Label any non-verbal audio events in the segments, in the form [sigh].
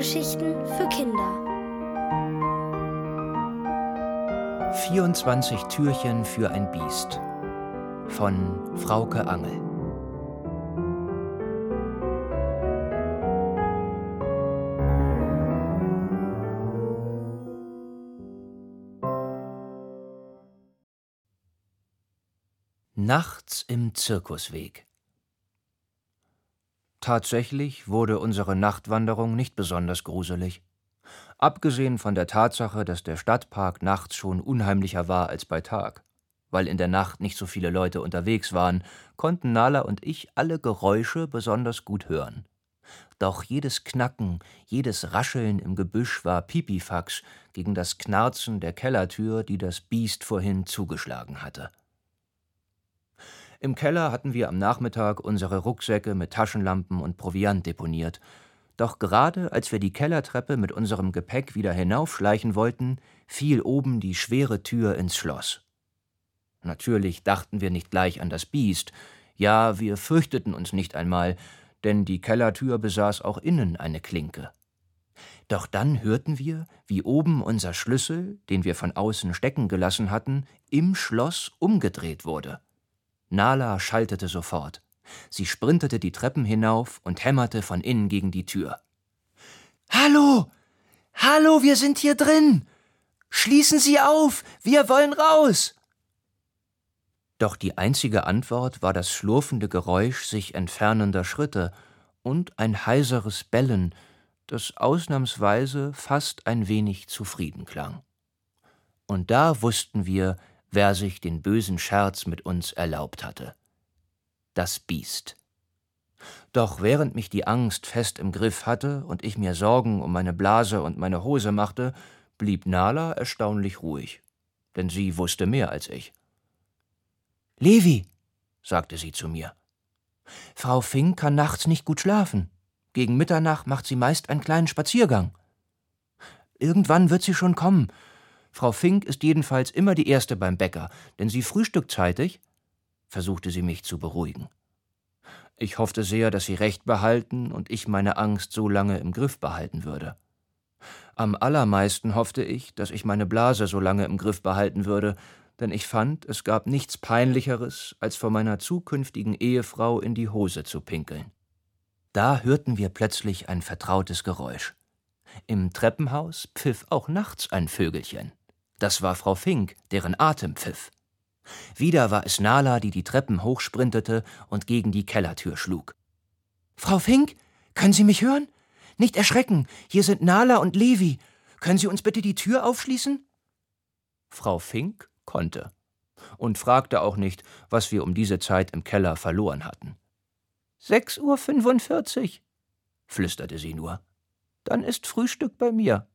Hörgeschichten für Kinder. 24 Türchen für ein Biest von Frauke Angel. Nachts im Zirkusweg. Tatsächlich wurde unsere Nachtwanderung nicht besonders gruselig. Abgesehen von der Tatsache, dass der Stadtpark nachts schon unheimlicher war als bei Tag. Weil in der Nacht nicht so viele Leute unterwegs waren, konnten Nala und ich alle Geräusche besonders gut hören. Doch jedes Knacken, jedes Rascheln im Gebüsch war Pipifax gegen das Knarzen der Kellertür, die das Biest vorhin zugeschlagen hatte. Im Keller hatten wir am Nachmittag unsere Rucksäcke mit Taschenlampen und Proviant deponiert. Doch gerade als wir die Kellertreppe mit unserem Gepäck wieder hinaufschleichen wollten, fiel oben die schwere Tür ins Schloss. Natürlich dachten wir nicht gleich an das Biest, ja, wir fürchteten uns nicht einmal, denn die Kellertür besaß auch innen eine Klinke. Doch dann hörten wir, wie oben unser Schlüssel, den wir von außen stecken gelassen hatten, im Schloss umgedreht wurde. Nala schaltete sofort. Sie sprintete die Treppen hinauf und hämmerte von innen gegen die Tür. Hallo! Hallo, wir sind hier drin! Schließen Sie auf! Wir wollen raus! Doch die einzige Antwort war das schlurfende Geräusch sich entfernender Schritte und ein heiseres Bellen, das ausnahmsweise fast ein wenig zufrieden klang. Und da wussten wir, wer sich den bösen Scherz mit uns erlaubt hatte. Das Biest. Doch während mich die Angst fest im Griff hatte und ich mir Sorgen um meine Blase und meine Hose machte, blieb Nala erstaunlich ruhig, denn sie wusste mehr als ich. Levi, sagte sie zu mir, Frau Fink kann nachts nicht gut schlafen. Gegen Mitternacht macht sie meist einen kleinen Spaziergang. Irgendwann wird sie schon kommen, Frau Fink ist jedenfalls immer die Erste beim Bäcker, denn sie frühstückt zeitig, versuchte sie mich zu beruhigen. Ich hoffte sehr, dass sie Recht behalten und ich meine Angst so lange im Griff behalten würde. Am allermeisten hoffte ich, dass ich meine Blase so lange im Griff behalten würde, denn ich fand, es gab nichts Peinlicheres, als vor meiner zukünftigen Ehefrau in die Hose zu pinkeln. Da hörten wir plötzlich ein vertrautes Geräusch. Im Treppenhaus pfiff auch nachts ein Vögelchen. Das war Frau Fink, deren Atem pfiff. Wieder war es Nala, die die Treppen hochsprintete und gegen die Kellertür schlug. Frau Fink, können Sie mich hören? Nicht erschrecken, hier sind Nala und Levi. Können Sie uns bitte die Tür aufschließen? Frau Fink konnte und fragte auch nicht, was wir um diese Zeit im Keller verloren hatten. Sechs Uhr fünfundvierzig, flüsterte sie nur. Dann ist Frühstück bei mir.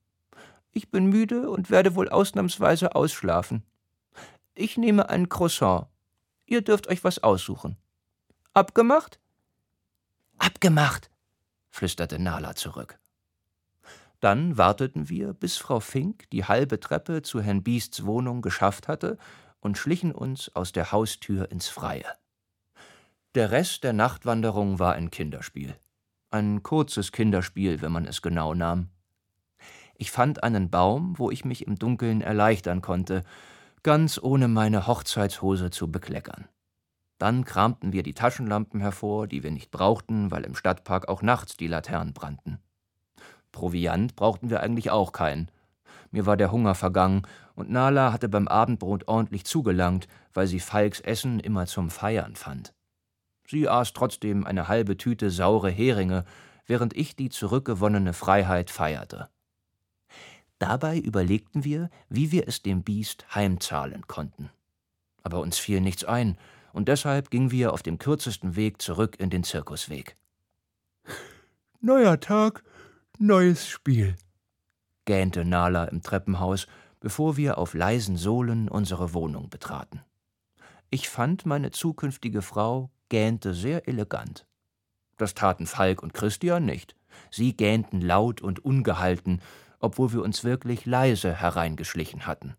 Ich bin müde und werde wohl ausnahmsweise ausschlafen. Ich nehme ein Croissant. Ihr dürft euch was aussuchen. Abgemacht? Abgemacht, flüsterte Nala zurück. Dann warteten wir, bis Frau Fink die halbe Treppe zu Herrn Biests Wohnung geschafft hatte und schlichen uns aus der Haustür ins Freie. Der Rest der Nachtwanderung war ein Kinderspiel. Ein kurzes Kinderspiel, wenn man es genau nahm. Ich fand einen Baum, wo ich mich im Dunkeln erleichtern konnte, ganz ohne meine Hochzeitshose zu bekleckern. Dann kramten wir die Taschenlampen hervor, die wir nicht brauchten, weil im Stadtpark auch nachts die Laternen brannten. Proviant brauchten wir eigentlich auch keinen. Mir war der Hunger vergangen, und Nala hatte beim Abendbrot ordentlich zugelangt, weil sie Falks Essen immer zum Feiern fand. Sie aß trotzdem eine halbe Tüte saure Heringe, während ich die zurückgewonnene Freiheit feierte. Dabei überlegten wir, wie wir es dem Biest heimzahlen konnten. Aber uns fiel nichts ein, und deshalb gingen wir auf dem kürzesten Weg zurück in den Zirkusweg. [laughs] Neuer Tag, neues Spiel, gähnte Nala im Treppenhaus, bevor wir auf leisen Sohlen unsere Wohnung betraten. Ich fand, meine zukünftige Frau gähnte sehr elegant. Das taten Falk und Christian nicht. Sie gähnten laut und ungehalten, obwohl wir uns wirklich leise hereingeschlichen hatten.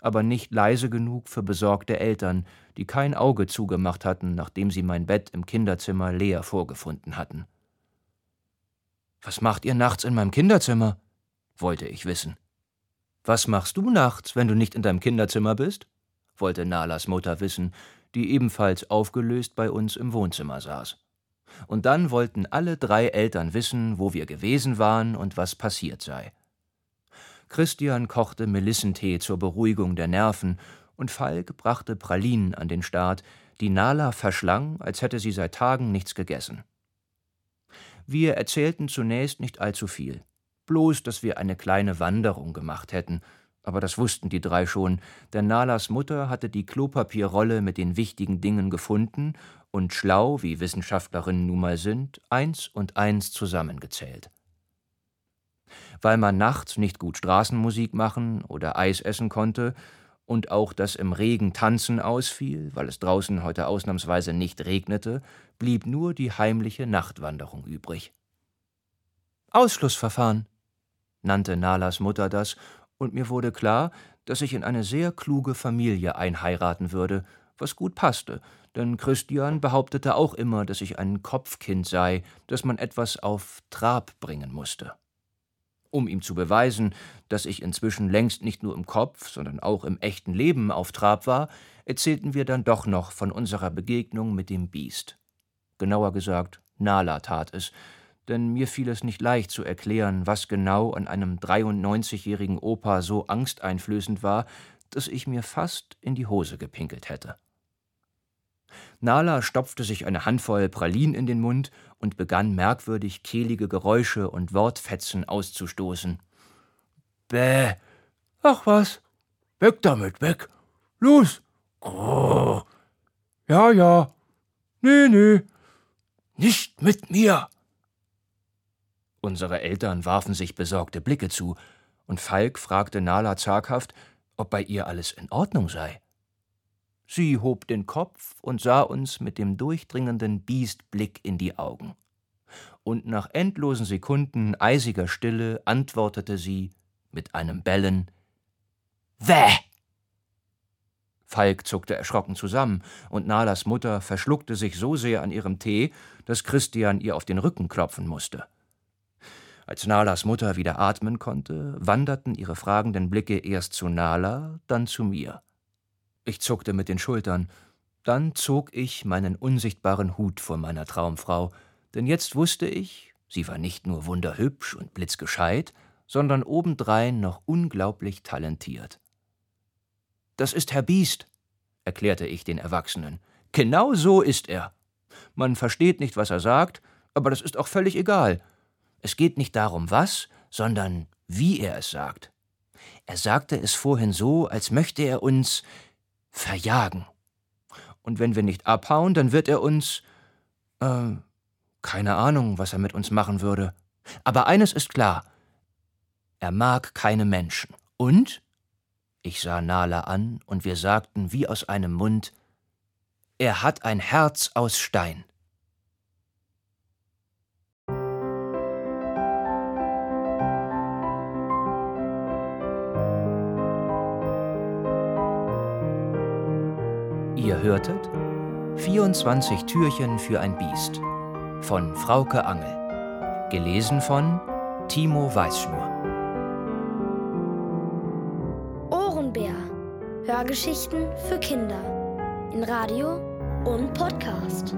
Aber nicht leise genug für besorgte Eltern, die kein Auge zugemacht hatten, nachdem sie mein Bett im Kinderzimmer leer vorgefunden hatten. Was macht ihr nachts in meinem Kinderzimmer? wollte ich wissen. Was machst du nachts, wenn du nicht in deinem Kinderzimmer bist? wollte Nalas Mutter wissen, die ebenfalls aufgelöst bei uns im Wohnzimmer saß. Und dann wollten alle drei Eltern wissen, wo wir gewesen waren und was passiert sei. Christian kochte Melissentee zur Beruhigung der Nerven, und Falk brachte Pralinen an den Start, die Nala verschlang, als hätte sie seit Tagen nichts gegessen. Wir erzählten zunächst nicht allzu viel, bloß, dass wir eine kleine Wanderung gemacht hätten, aber das wussten die drei schon, denn Nalas Mutter hatte die Klopapierrolle mit den wichtigen Dingen gefunden und schlau, wie Wissenschaftlerinnen nun mal sind, eins und eins zusammengezählt. Weil man nachts nicht gut Straßenmusik machen oder Eis essen konnte und auch das im Regen Tanzen ausfiel, weil es draußen heute ausnahmsweise nicht regnete, blieb nur die heimliche Nachtwanderung übrig. Ausschlussverfahren, nannte Nalas Mutter das, und mir wurde klar, dass ich in eine sehr kluge Familie einheiraten würde, was gut passte, denn Christian behauptete auch immer, dass ich ein Kopfkind sei, das man etwas auf Trab bringen musste. Um ihm zu beweisen, dass ich inzwischen längst nicht nur im Kopf, sondern auch im echten Leben auf Trab war, erzählten wir dann doch noch von unserer Begegnung mit dem Biest. Genauer gesagt, Nala tat es, denn mir fiel es nicht leicht zu erklären, was genau an einem 93-jährigen Opa so angsteinflößend war, dass ich mir fast in die Hose gepinkelt hätte. Nala stopfte sich eine Handvoll Pralinen in den Mund und begann merkwürdig kehlige Geräusche und Wortfetzen auszustoßen. Bäh. Ach was. Weg damit, weg. Los. Oh. Ja, ja. Nee, nee. Nicht mit mir. Unsere Eltern warfen sich besorgte Blicke zu, und Falk fragte Nala zaghaft, ob bei ihr alles in Ordnung sei. Sie hob den Kopf und sah uns mit dem durchdringenden Biestblick in die Augen. Und nach endlosen Sekunden eisiger Stille antwortete sie mit einem Bellen Wäh! Falk zuckte erschrocken zusammen, und Nalas Mutter verschluckte sich so sehr an ihrem Tee, dass Christian ihr auf den Rücken klopfen musste. Als Nalas Mutter wieder atmen konnte, wanderten ihre fragenden Blicke erst zu Nala, dann zu mir. Ich zuckte mit den Schultern. Dann zog ich meinen unsichtbaren Hut vor meiner Traumfrau, denn jetzt wusste ich, sie war nicht nur wunderhübsch und blitzgescheit, sondern obendrein noch unglaublich talentiert. Das ist Herr Biest, erklärte ich den Erwachsenen. Genau so ist er. Man versteht nicht, was er sagt, aber das ist auch völlig egal. Es geht nicht darum, was, sondern wie er es sagt. Er sagte es vorhin so, als möchte er uns verjagen. Und wenn wir nicht abhauen, dann wird er uns. Äh, keine Ahnung, was er mit uns machen würde. Aber eines ist klar: Er mag keine Menschen. Und? Ich sah Nala an, und wir sagten wie aus einem Mund: Er hat ein Herz aus Stein. Ihr hörtet 24 Türchen für ein Biest von Frauke Angel. Gelesen von Timo Weißschnur. Ohrenbär. Hörgeschichten für Kinder. In Radio und Podcast.